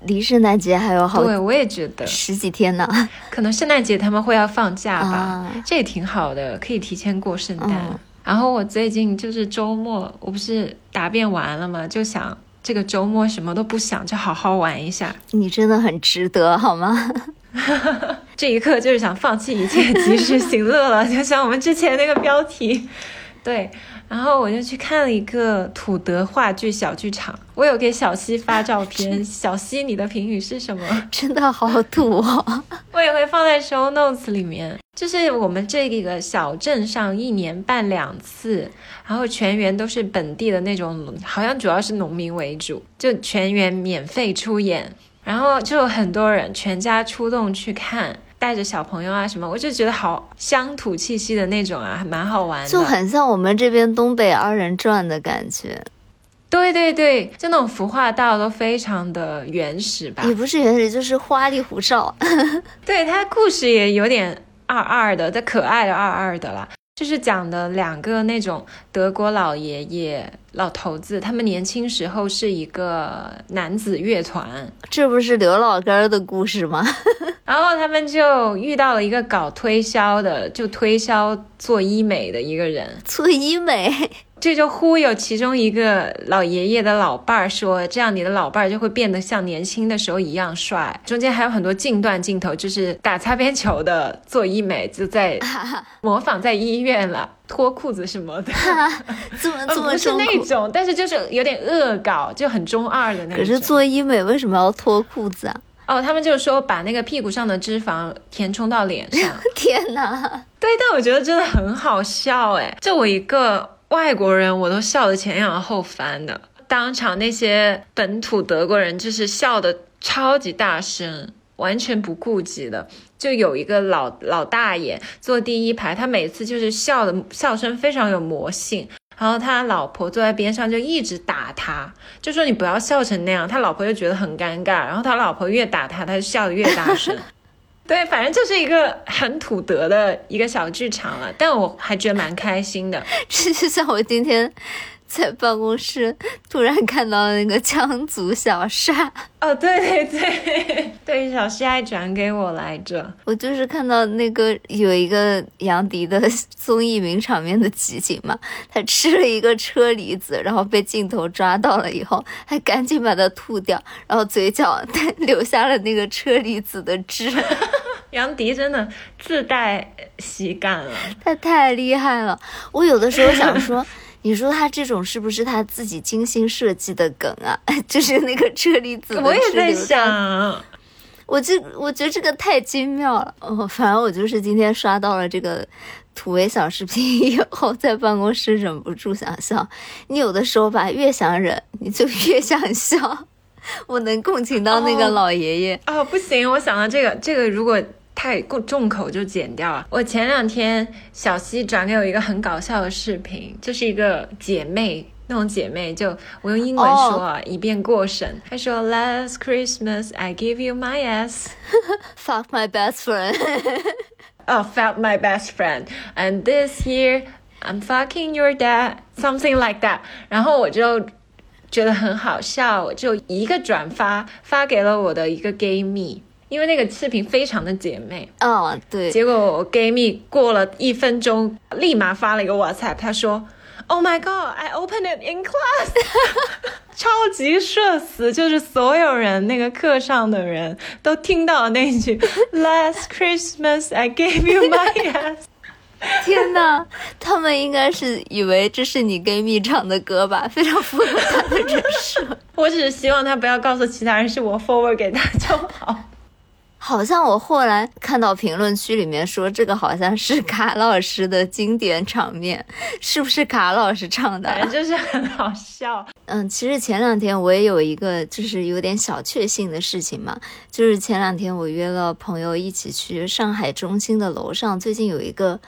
离圣诞节还有好对，我也觉得十几天呢。(laughs) 可能圣诞节他们会要放假吧？这也挺好的，可以提前过圣诞。然后我最近就是周末，我不是答辩完了吗？就想这个周末什么都不想，就好好玩一下。你真的很值得，好吗？(laughs) 这一刻就是想放弃一切，及时行乐了，就像我们之前那个标题。对，然后我就去看了一个土德话剧小剧场，我有给小西发照片。(laughs) 小西，你的评语是什么？(laughs) 真的好土哦！我也会放在 show notes 里面。就是我们这个小镇上一年办两次，然后全员都是本地的那种，好像主要是农民为主，就全员免费出演，然后就有很多人全家出动去看。带着小朋友啊什么，我就觉得好乡土气息的那种啊，还蛮好玩的，就很像我们这边东北二人转的感觉。对对对，就那种服化道都非常的原始吧？也不是原始，就是花里胡哨。(laughs) 对，它故事也有点二二的，它可爱的二二的啦。就是讲的两个那种德国老爷爷、老头子，他们年轻时候是一个男子乐团，这不是刘老根的故事吗？(laughs) 然后他们就遇到了一个搞推销的，就推销做医美的一个人，做医美。这就忽悠其中一个老爷爷的老伴儿说：“这样你的老伴儿就会变得像年轻的时候一样帅。”中间还有很多近段镜头，就是打擦边球的做医美，就在 (laughs) 模仿在医院了，脱裤子什么的。(laughs) 怎么怎么不是那种，但是就是有点恶搞，就很中二的那种。可是做医美为什么要脱裤子啊？哦，他们就是说把那个屁股上的脂肪填充到脸上。(laughs) 天哪！对，但我觉得真的很好笑哎，就我一个。外国人我都笑得前仰后翻的，当场那些本土德国人就是笑得超级大声，完全不顾及的。就有一个老老大爷坐第一排，他每次就是笑的笑声非常有魔性，然后他老婆坐在边上就一直打他，就说你不要笑成那样。他老婆就觉得很尴尬，然后他老婆越打他，他就笑得越大声。对，反正就是一个很土德的一个小剧场了，但我还觉得蛮开心的。(laughs) 这就像我今天在办公室突然看到那个羌族小沙。哦，对对对，对，小西还转给我来着。我就是看到那个有一个杨迪的 (laughs) 综艺名场面的集锦嘛，他吃了一个车厘子，然后被镜头抓到了以后，还赶紧把它吐掉，然后嘴角 (laughs) 留下了那个车厘子的汁。杨迪真的自带喜感了，他太厉害了。我有的时候想说。(laughs) 你说他这种是不是他自己精心设计的梗啊？(laughs) 就是那个车厘子我也在想，我就我觉得这个太精妙了。哦，反正我就是今天刷到了这个土味小视频以后，在办公室忍不住想笑。你有的时候吧，越想忍，你就越想笑。我能共情到那个老爷爷啊！不行，我想到这个，这个如果。太过重口就剪掉了。我前两天小溪转给我一个很搞笑的视频，就是一个姐妹那种姐妹，就我用英文说啊，以便过审。她说：“Last Christmas I give you my ass, fuck my best friend. Oh, fuck my best friend. And this year I'm fucking your dad, something like that。”然后我就觉得很好笑，我就一个转发发给了我的一个 gay 蜜。因为那个视频非常的姐妹，哦，对，结果我 gay 蜜过了一分钟，立马发了一个 WhatsApp，他说，Oh my God，I opened it in class，(laughs) 超级社死，就是所有人那个课上的人都听到了那句 (laughs) Last Christmas I gave you my ass，(laughs) 天呐，他们应该是以为这是你 gay 蜜唱的歌吧，非常符合他的人设。我只是希望他不要告诉其他人是我 forward 给他就好。好像我后来看到评论区里面说，这个好像是卡老师的经典场面，是不是卡老师唱的？反正就是很好笑。嗯，其实前两天我也有一个就是有点小确幸的事情嘛，就是前两天我约了朋友一起去上海中心的楼上，最近有一个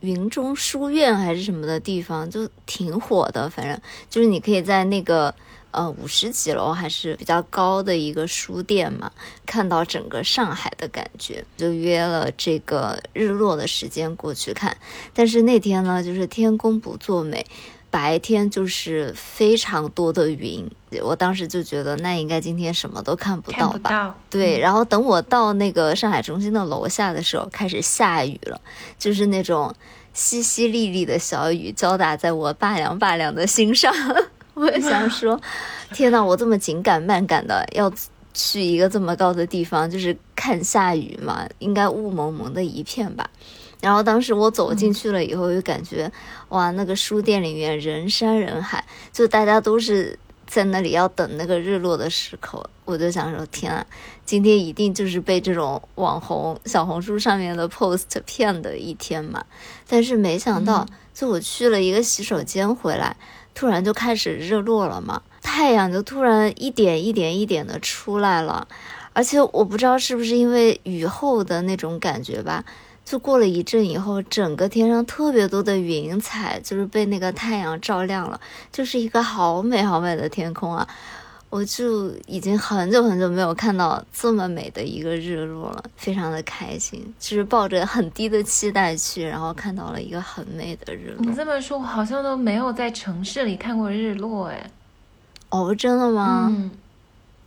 云中书院还是什么的地方，就挺火的。反正就是你可以在那个。呃，五十几楼还是比较高的一个书店嘛，看到整个上海的感觉，就约了这个日落的时间过去看。但是那天呢，就是天公不作美，白天就是非常多的云，我当时就觉得那应该今天什么都看不到吧？对。然后等我到那个上海中心的楼下的时候，开始下雨了，就是那种淅淅沥沥的小雨，浇打在我拔凉拔凉的心上。我也想 (laughs) 说，天呐，我这么紧赶慢赶的要去一个这么高的地方，就是看下雨嘛，应该雾蒙蒙的一片吧。然后当时我走进去了以后，就感觉哇，那个书店里面人山人海，就大家都是在那里要等那个日落的时刻。我就想说，天啊，今天一定就是被这种网红小红书上面的 post 骗的一天嘛。但是没想到，就我去了一个洗手间回来，突然就开始日落了嘛，太阳就突然一点一点一点的出来了，而且我不知道是不是因为雨后的那种感觉吧。就过了一阵以后，整个天上特别多的云彩，就是被那个太阳照亮了，就是一个好美好美的天空啊！我就已经很久很久没有看到这么美的一个日落了，非常的开心，就是抱着很低的期待去，然后看到了一个很美的日落。你这么说，我好像都没有在城市里看过日落，哎。哦，真的吗？嗯。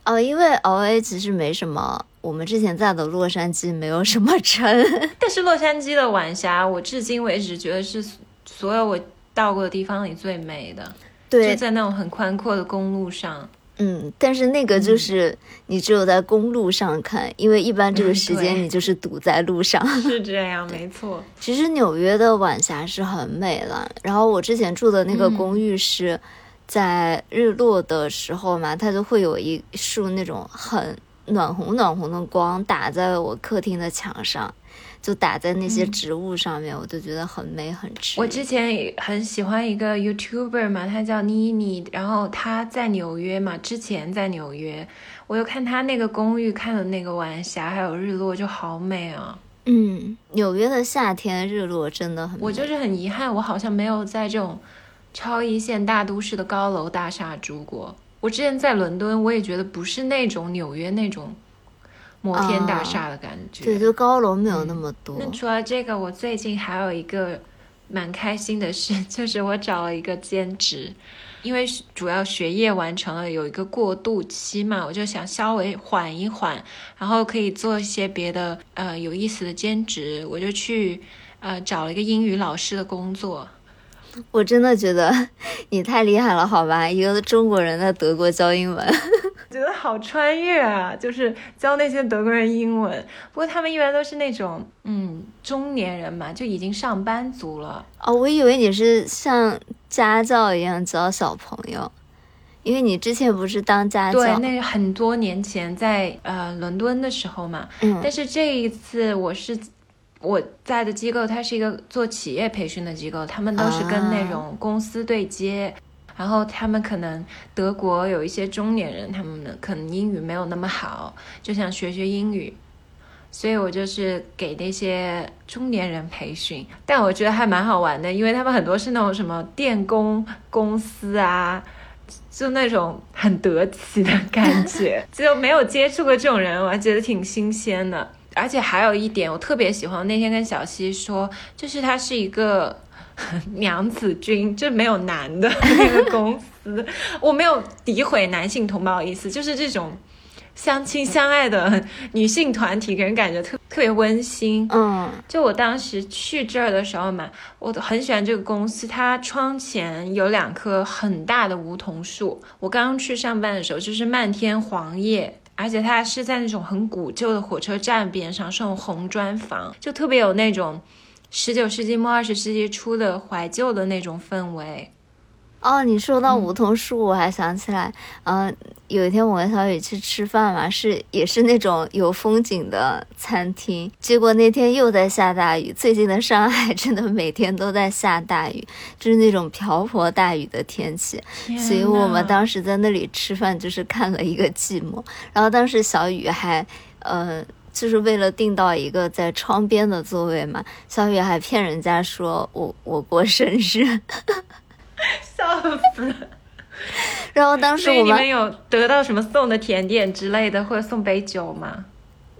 哦，因为 L A 其实没什么，我们之前在的洛杉矶没有什么城。(laughs) 但是洛杉矶的晚霞，我至今为止觉得是所有我到过的地方里最美的。对，就在那种很宽阔的公路上。嗯，但是那个就是你只有在公路上看，因为一般这个时间你就是堵在路上。(laughs) 是这样，没错。其实纽约的晚霞是很美了，然后我之前住的那个公寓是。在日落的时候嘛，它就会有一束那种很暖红暖红的光打在我客厅的墙上，就打在那些植物上面，我就觉得很美很治我之前很喜欢一个 YouTuber 嘛，他叫妮妮，然后他在纽约嘛，之前在纽约，我又看他那个公寓看的那个晚霞还有日落就好美啊。嗯，纽约的夏天日落真的很，我就是很遗憾，我好像没有在这种。超一线大都市的高楼大厦住过，我之前在伦敦，我也觉得不是那种纽约那种摩天大厦的感觉。对，就高楼没有那么多。那除了这个，我最近还有一个蛮开心的事，(laughs) 就是我找了一个兼职，因为主要学业完成了，有一个过渡期嘛，我就想稍微缓一缓，然后可以做一些别的呃有意思的兼职，我就去呃找了一个英语老师的工作。我真的觉得你太厉害了，好吧？一个中国人在德国教英文，(laughs) 觉得好穿越啊！就是教那些德国人英文，不过他们一般都是那种嗯中年人嘛，就已经上班族了。哦，我以为你是像家教一样教小朋友，因为你之前不是当家教？对，那很多年前在呃伦敦的时候嘛。嗯。但是这一次我是。我在的机构，它是一个做企业培训的机构，他们都是跟那种公司对接，然后他们可能德国有一些中年人，他们可能英语没有那么好，就想学学英语，所以我就是给那些中年人培训，但我觉得还蛮好玩的，因为他们很多是那种什么电工公司啊，就那种很得体的感觉，(laughs) 就没有接触过这种人，我还觉得挺新鲜的。而且还有一点，我特别喜欢。那天跟小溪说，就是它是一个 (laughs) 娘子军，就没有男的那个 (laughs) 公司。我没有诋毁男性同胞的意思，就是这种相亲相爱的 (laughs) 女性团体，给人感觉特特别温馨。嗯，就我当时去这儿的时候嘛，我很喜欢这个公司，它窗前有两棵很大的梧桐树。我刚刚去上班的时候，就是漫天黄叶。而且它是在那种很古旧的火车站边上，是那种红砖房，就特别有那种十九世纪末二十世纪初的怀旧的那种氛围。哦，你说到梧桐树，我还想起来，嗯，有一天我跟小雨去吃饭嘛，是也是那种有风景的餐厅，结果那天又在下大雨。最近的上海真的每天都在下大雨，就是那种瓢泼大雨的天气，所以我们当时在那里吃饭就是看了一个寂寞。然后当时小雨还，呃，就是为了订到一个在窗边的座位嘛，小雨还骗人家说我我过生日。(laughs) 笑死了！然后当时我们有得到什么送的甜点之类的，或者送杯酒吗？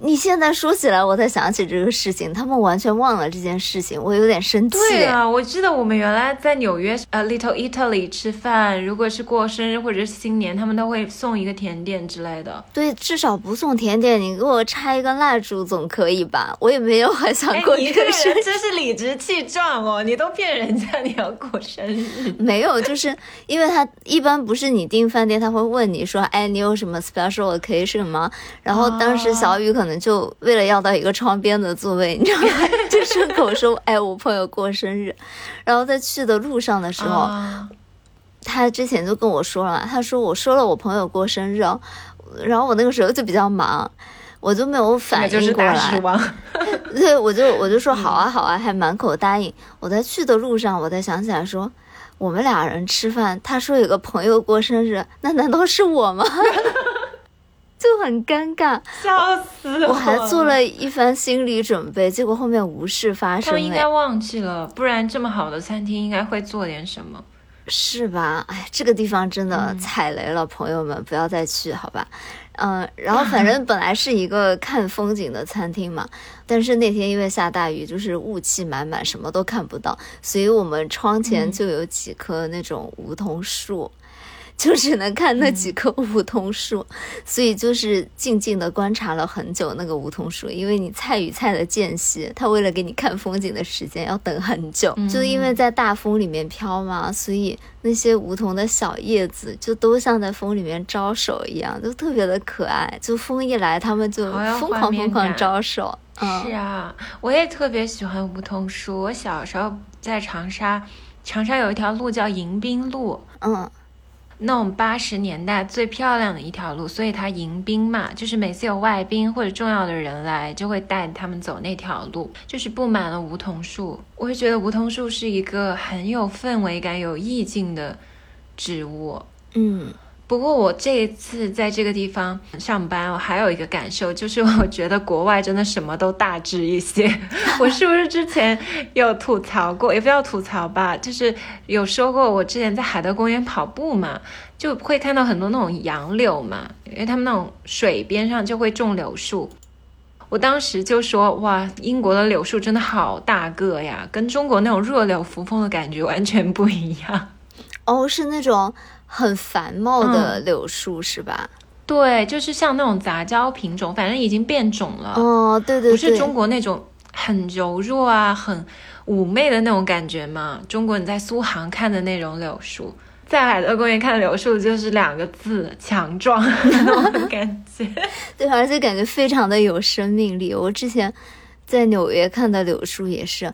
你现在说起来，我才想起这个事情，他们完全忘了这件事情，我有点生气。对啊，我记得我们原来在纽约呃 Little Italy 吃饭，如果是过生日或者是新年，他们都会送一个甜点之类的。对，至少不送甜点，你给我插一根蜡烛总可以吧？我也没有很想过你个生日，真是理直气壮哦！你都骗人家你要过生日，没有，就是因为他一般不是你订饭店，他会问你说，哎，你有什么 special occasion 吗？然后当时小雨可能。能就为了要到一个窗边的座位，你知道吗？就顺口说：“ (laughs) 哎，我朋友过生日。”然后在去的路上的时候，他之前就跟我说了，他说：“我说了我朋友过生日。”然后我那个时候就比较忙，我就没有反应过来。(laughs) 对，我就我就说好啊好啊，还满口答应。我在去的路上，我才想起来说。我们俩人吃饭，他说有个朋友过生日，那难道是我吗？就很尴尬，笑死我！我还做了一番心理准备，结果后面无事发生。他们应该忘记了，不然这么好的餐厅应该会做点什么，是吧？哎，这个地方真的踩雷了，朋友们不要再去，好吧？嗯，然后反正本来是一个看风景的餐厅嘛，(laughs) 但是那天因为下大雨，就是雾气满满，什么都看不到，所以我们窗前就有几棵那种梧桐树。就只能看那几棵梧桐树，(laughs) 所以就是静静的观察了很久那个梧桐树，因为你菜与菜的间隙，它为了给你看风景的时间要等很久，就因为在大风里面飘嘛，所以那些梧桐的小叶子就都像在风里面招手一样，就特别的可爱。就风一来，它们就疯狂疯狂招手。是啊，我也特别喜欢梧桐树。我小时候在长沙，长沙有一条路叫迎宾路，嗯。那种八十年代最漂亮的一条路，所以它迎宾嘛，就是每次有外宾或者重要的人来，就会带他们走那条路，就是布满了梧桐树。我会觉得梧桐树是一个很有氛围感、有意境的植物。嗯。不过我这一次在这个地方上班，我还有一个感受，就是我觉得国外真的什么都大致一些。(laughs) 我是不是之前有吐槽过？也不要吐槽吧，就是有说过，我之前在海德公园跑步嘛，就会看到很多那种杨柳嘛，因为他们那种水边上就会种柳树。我当时就说，哇，英国的柳树真的好大个呀，跟中国那种弱柳扶风的感觉完全不一样。哦，是那种。很繁茂的柳树是吧？对，就是像那种杂交品种，反正已经变种了。哦，对对对，不是中国那种很柔弱啊、很妩媚的那种感觉嘛。中国你在苏杭看的那种柳树，在海德公园看的柳树就是两个字：强壮那种感觉。(laughs) 对，而且感觉非常的有生命力。我之前在纽约看的柳树也是。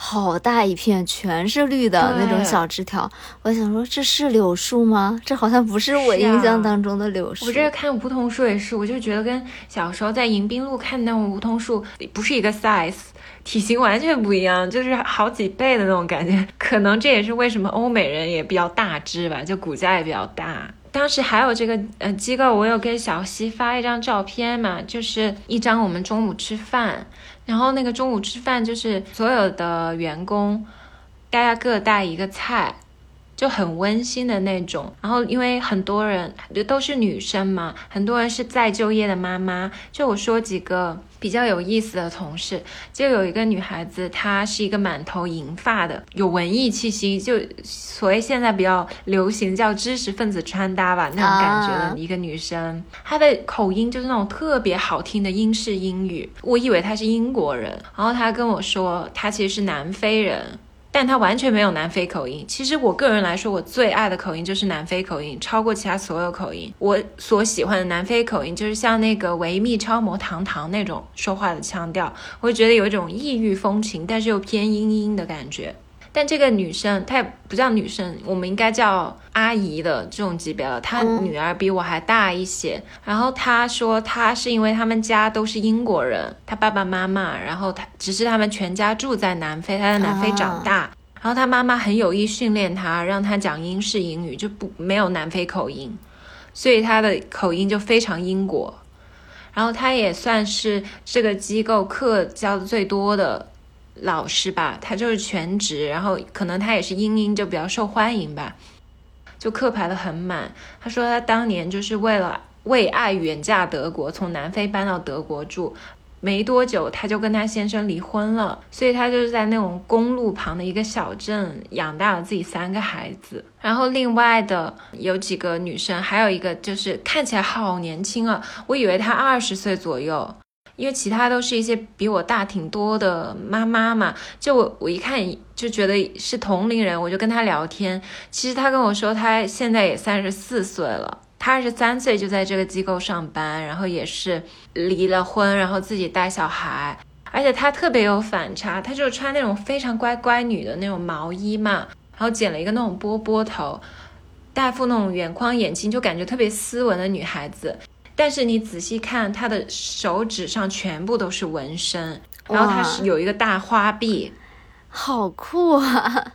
好大一片，全是绿的那种小枝条。我想说，这是柳树吗？这好像不是我印象当中的柳树。我这看梧桐树也是，我就觉得跟小时候在迎宾路看那种梧桐树不是一个 size，体型完全不一样，就是好几倍的那种感觉。(laughs) 可能这也是为什么欧美人也比较大只吧，就骨架也比较大。当时还有这个呃机构，我有给小西发一张照片嘛，就是一张我们中午吃饭。然后那个中午吃饭，就是所有的员工，大家各带一个菜，就很温馨的那种。然后因为很多人都是女生嘛，很多人是再就业的妈妈。就我说几个。比较有意思的同事，就有一个女孩子，她是一个满头银发的，有文艺气息，就所谓现在比较流行叫知识分子穿搭吧那种感觉的一个女生。她的口音就是那种特别好听的英式英语，我以为她是英国人，然后她跟我说她其实是南非人。但他完全没有南非口音。其实我个人来说，我最爱的口音就是南非口音，超过其他所有口音。我所喜欢的南非口音，就是像那个维密超模糖糖那种说话的腔调，我会觉得有一种异域风情，但是又偏英英的感觉。但这个女生她也不叫女生，我们应该叫阿姨的这种级别了。她女儿比我还大一些。然后她说，她是因为他们家都是英国人，她爸爸妈妈，然后她只是他们全家住在南非，她在南非长大。然后她妈妈很有意训练她，让她讲英式英语，就不没有南非口音，所以她的口音就非常英国。然后她也算是这个机构课教的最多的。老师吧，他就是全职，然后可能他也是英英，就比较受欢迎吧，就课排的很满。他说他当年就是为了为爱远嫁德国，从南非搬到德国住，没多久他就跟他先生离婚了，所以他就是在那种公路旁的一个小镇养大了自己三个孩子。然后另外的有几个女生，还有一个就是看起来好年轻啊，我以为她二十岁左右。因为其他都是一些比我大挺多的妈妈嘛，就我我一看就觉得是同龄人，我就跟她聊天。其实她跟我说她现在也三十四岁了，她二十三岁就在这个机构上班，然后也是离了婚，然后自己带小孩，而且她特别有反差，她就穿那种非常乖乖女的那种毛衣嘛，然后剪了一个那种波波头，戴副那种圆框眼镜，就感觉特别斯文的女孩子。但是你仔细看，他的手指上全部都是纹身，然后他是有一个大花臂，好酷啊！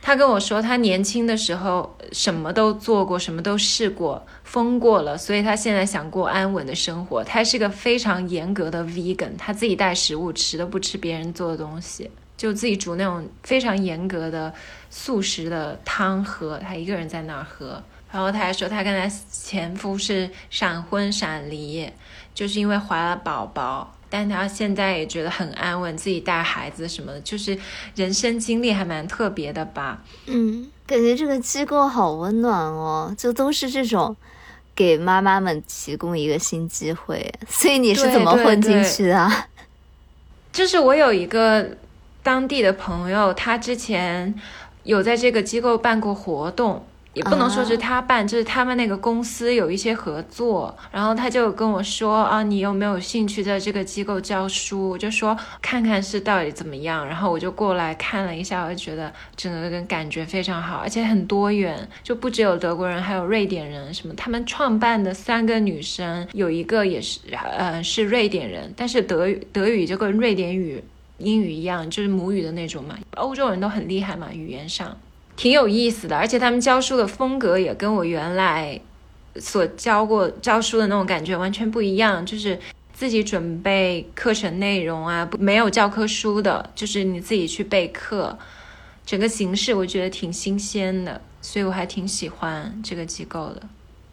他跟我说，他年轻的时候什么都做过，什么都试过，疯过了，所以他现在想过安稳的生活。他是个非常严格的 vegan，他自己带食物吃，都不吃别人做的东西，就自己煮那种非常严格的素食的汤喝，他一个人在那儿喝。然后他还说，他跟他前夫是闪婚闪离，就是因为怀了宝宝。但他现在也觉得很安稳，自己带孩子什么的，就是人生经历还蛮特别的吧。嗯，感觉这个机构好温暖哦，就都是这种给妈妈们提供一个新机会。所以你是怎么混进去的？就是我有一个当地的朋友，他之前有在这个机构办过活动。也不能说是他办，就是他们那个公司有一些合作，然后他就跟我说啊，你有没有兴趣在这个机构教书？我就说看看是到底怎么样，然后我就过来看了一下，我就觉得整个人感觉非常好，而且很多元，就不只有德国人，还有瑞典人什么。他们创办的三个女生，有一个也是呃是瑞典人，但是德语德语就跟瑞典语、英语一样，就是母语的那种嘛。欧洲人都很厉害嘛，语言上。挺有意思的，而且他们教书的风格也跟我原来所教过教书的那种感觉完全不一样，就是自己准备课程内容啊，没有教科书的，就是你自己去备课，整个形式我觉得挺新鲜的，所以我还挺喜欢这个机构的。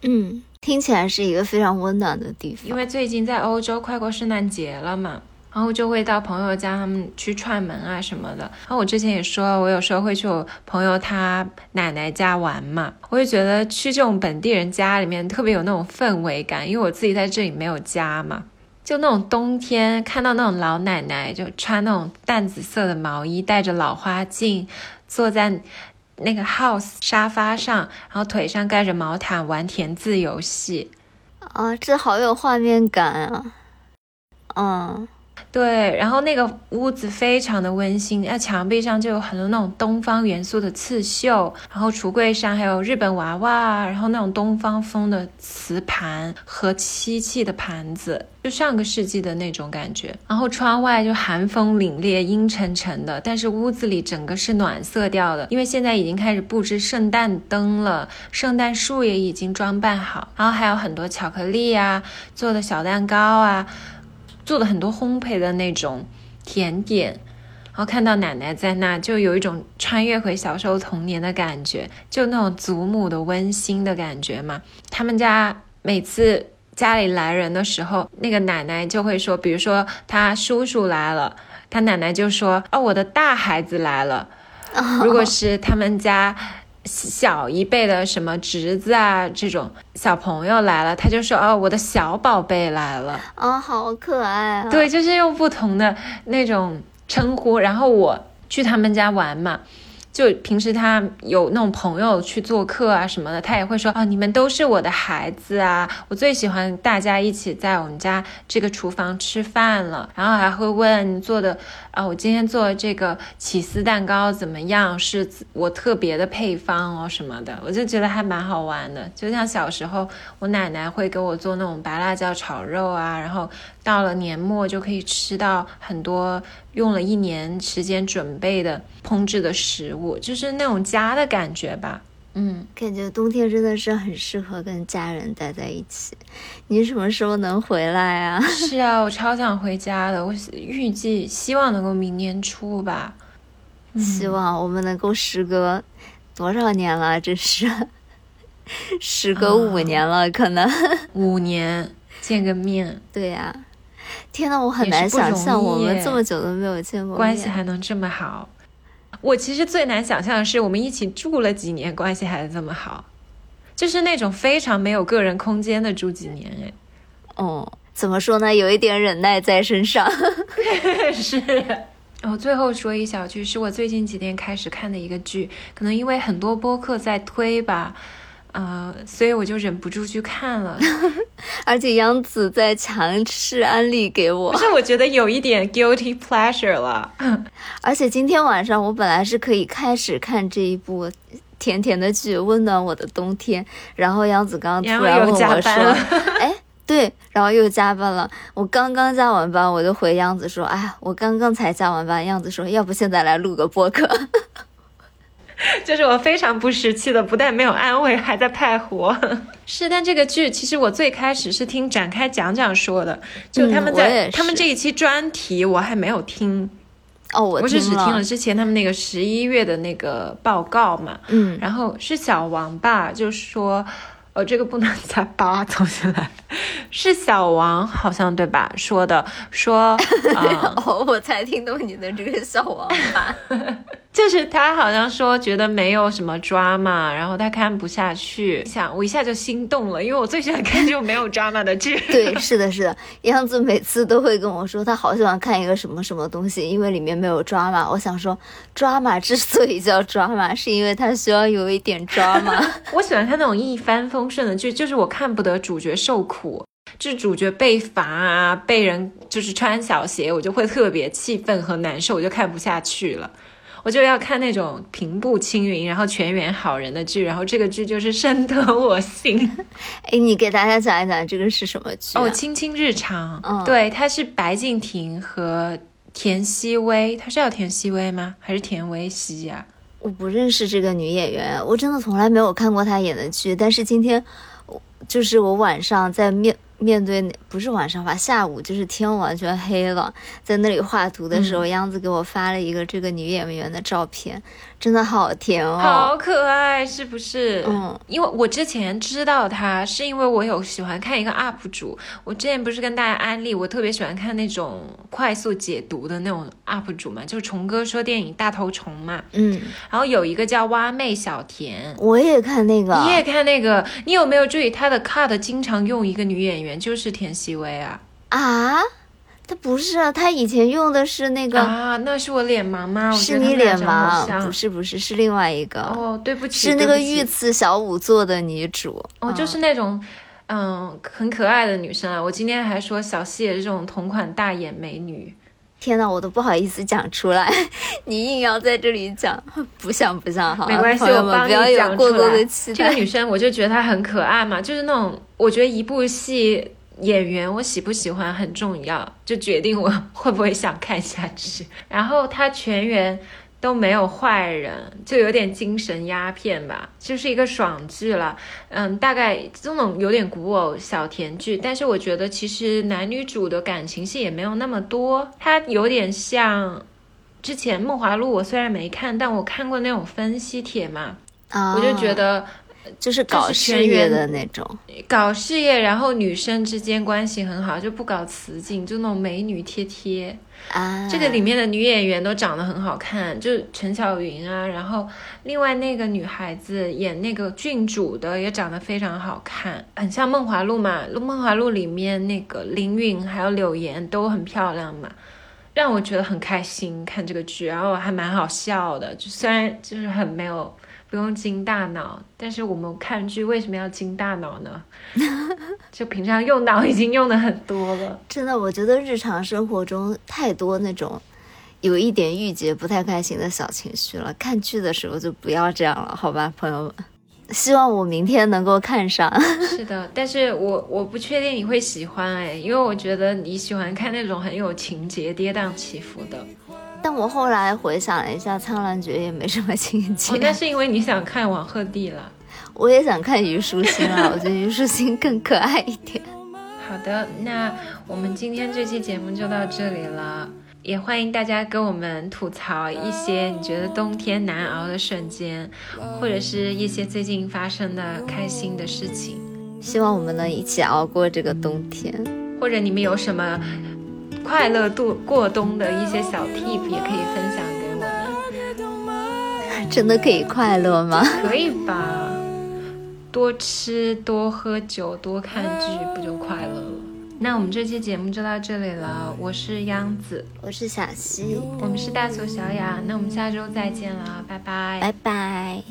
嗯，听起来是一个非常温暖的地方，因为最近在欧洲快过圣诞节了嘛。然后就会到朋友家，他们去串门啊什么的。然后我之前也说，我有时候会去我朋友他奶奶家玩嘛。我就觉得去这种本地人家里面特别有那种氛围感，因为我自己在这里没有家嘛。就那种冬天看到那种老奶奶，就穿那种淡紫色的毛衣，戴着老花镜，坐在那个 house 沙发上，然后腿上盖着毛毯玩填字游戏。啊，这好有画面感啊！嗯。对，然后那个屋子非常的温馨，那墙壁上就有很多那种东方元素的刺绣，然后橱柜上还有日本娃娃，然后那种东方风的瓷盘和漆器的盘子，就上个世纪的那种感觉。然后窗外就寒风凛冽，阴沉沉的，但是屋子里整个是暖色调的，因为现在已经开始布置圣诞灯了，圣诞树也已经装扮好，然后还有很多巧克力啊，做的小蛋糕啊。做的很多烘焙的那种甜点，然后看到奶奶在那，就有一种穿越回小时候童年的感觉，就那种祖母的温馨的感觉嘛。他们家每次家里来人的时候，那个奶奶就会说，比如说他叔叔来了，他奶奶就说：“哦，我的大孩子来了。”如果是他们家。小一辈的什么侄子啊，这种小朋友来了，他就说：“哦，我的小宝贝来了。”哦，好可爱啊！对，就是用不同的那种称呼。然后我去他们家玩嘛。就平时他有那种朋友去做客啊什么的，他也会说啊，你们都是我的孩子啊，我最喜欢大家一起在我们家这个厨房吃饭了。然后还会问做的啊，我今天做的这个起司蛋糕怎么样？是我特别的配方哦什么的，我就觉得还蛮好玩的。就像小时候，我奶奶会给我做那种白辣椒炒肉啊，然后。到了年末就可以吃到很多用了一年时间准备的烹制的食物，就是那种家的感觉吧。嗯，感觉冬天真的是很适合跟家人待在一起。你什么时候能回来啊？是啊，我超想回家的。我预计希望能够明年初吧。希望我们能够时隔多少年了？这是时隔五年了，可能五年见个面。对呀。(laughs) 天呐，我很难想象我们这么久都没有见过关系还能这么好。我其实最难想象的是，我们一起住了几年，关系还这么好，就是那种非常没有个人空间的住几年。哎，哦，怎么说呢？有一点忍耐在身上。(laughs) 是。我最后说一小句，是我最近几天开始看的一个剧，可能因为很多播客在推吧。呃，所以我就忍不住去看了。(laughs) 而且杨紫在强势安利给我，不是，我觉得有一点 guilty pleasure 了。(laughs) 而且今天晚上我本来是可以开始看这一部甜甜的剧《温暖我的冬天》，然后杨紫刚刚突然问我说：(laughs) “哎，对，然后又加班了。我刚刚加完班，我就回杨紫说：哎，我刚刚才加完班。杨紫说：要不现在来录个播客。” (laughs) 就是我非常不识趣的，不但没有安慰，(laughs) 还在派活。是，但这个剧其实我最开始是听展开讲讲说的，就他们在他们这一期专题我还没有听。哦，我我是只听了之前他们那个十一月的那个报告嘛。嗯，然后是小王吧，就说。呃，这个不能加八，(laughs) 重新来。是小王好像对吧？说的说，哦，我才听懂你的这个小王吧。就是他好像说觉得没有什么抓嘛，然后他看不下去，想我一下就心动了，因为我最喜欢看这种没有抓嘛的剧。对，是的，是的，杨子每次都会跟我说他好喜欢看一个什么什么东西，因为里面没有抓嘛。我想说，抓嘛之所以叫抓嘛，是因为它需要有一点抓嘛。(laughs) 我喜欢看那种一帆风顺的剧，就是我看不得主角受苦，就是主角被罚啊，被人就是穿小鞋，我就会特别气愤和难受，我就看不下去了。我就要看那种平步青云，然后全员好人的剧，然后这个剧就是深得我心。(laughs) 哎，你给大家讲一讲这个是什么剧？哦，《卿卿日常》。嗯，对，它是白敬亭和田曦薇，他是叫田曦薇吗？还是田薇希呀？我不认识这个女演员，我真的从来没有看过她演的剧。但是今天，就是我晚上在面。面对那不是晚上吧，下午就是天完全黑了，在那里画图的时候，央子给我发了一个这个女演员的照片。真的好甜哦，好可爱，是不是？嗯，因为我之前知道她，是因为我有喜欢看一个 UP 主。我之前不是跟大家安利，我特别喜欢看那种快速解读的那种 UP 主嘛，就是虫哥说电影大头虫嘛。嗯，然后有一个叫蛙妹小田，我也看那个，你也看那个，你有没有注意他的 cut 经常用一个女演员，就是田曦薇啊？啊？他不是啊，他以前用的是那个啊，那是我脸盲吗？是你脸盲？不是不是，是另外一个哦，对不起，是那个御赐小五座的女主哦，就是那种嗯很可爱的女生啊。我今天还说小希也是这种同款大眼美女，天呐，我都不好意思讲出来，(laughs) 你硬要在这里讲，不像不像哈？没关系，我帮你讲过多的期待。这个女生我就觉得她很可爱嘛，就是那种我觉得一部戏。演员我喜不喜欢很重要，就决定我会不会想看下去。(laughs) 然后他全员都没有坏人，就有点精神鸦片吧，就是一个爽剧了。嗯，大概这种有点古偶小甜剧，但是我觉得其实男女主的感情戏也没有那么多。它有点像之前《梦华录》，我虽然没看，但我看过那种分析帖嘛，我就觉得。就是搞事业的那种，搞事业，然后女生之间关系很好，就不搞雌竞，就那种美女贴贴啊。这个里面的女演员都长得很好看，就陈小云啊，然后另外那个女孩子演那个郡主的也长得非常好看，很像《梦华录》嘛，《梦华录》里面那个林允还有柳岩都很漂亮嘛，让我觉得很开心看这个剧，然后还蛮好笑的，就虽然就是很没有。不用经大脑，但是我们看剧为什么要经大脑呢？(laughs) 就平常用脑已经用的很多了。真的，我觉得日常生活中太多那种有一点郁结、不太开心的小情绪了。看剧的时候就不要这样了，好吧，朋友们。希望我明天能够看上。(laughs) 是的，但是我我不确定你会喜欢哎，因为我觉得你喜欢看那种很有情节、跌宕起伏的。但我后来回想了一下，《苍兰诀》也没什么情节。那是因为你想看王鹤棣了。我也想看虞书欣啊，我觉得虞书欣更可爱一点。好的，那我们今天这期节目就到这里了，也欢迎大家跟我们吐槽一些你觉得冬天难熬的瞬间，或者是一些最近发生的开心的事情。希望我们能一起熬过这个冬天，或者你们有什么？快乐度过冬的一些小 tip 也可以分享给我们。真的可以快乐吗？可以吧，多吃多喝酒多看剧，不就快乐了？那我们这期节目就到这里了。我是央子，我是小溪，我们是大俗小雅。那我们下周再见了，拜拜，拜拜。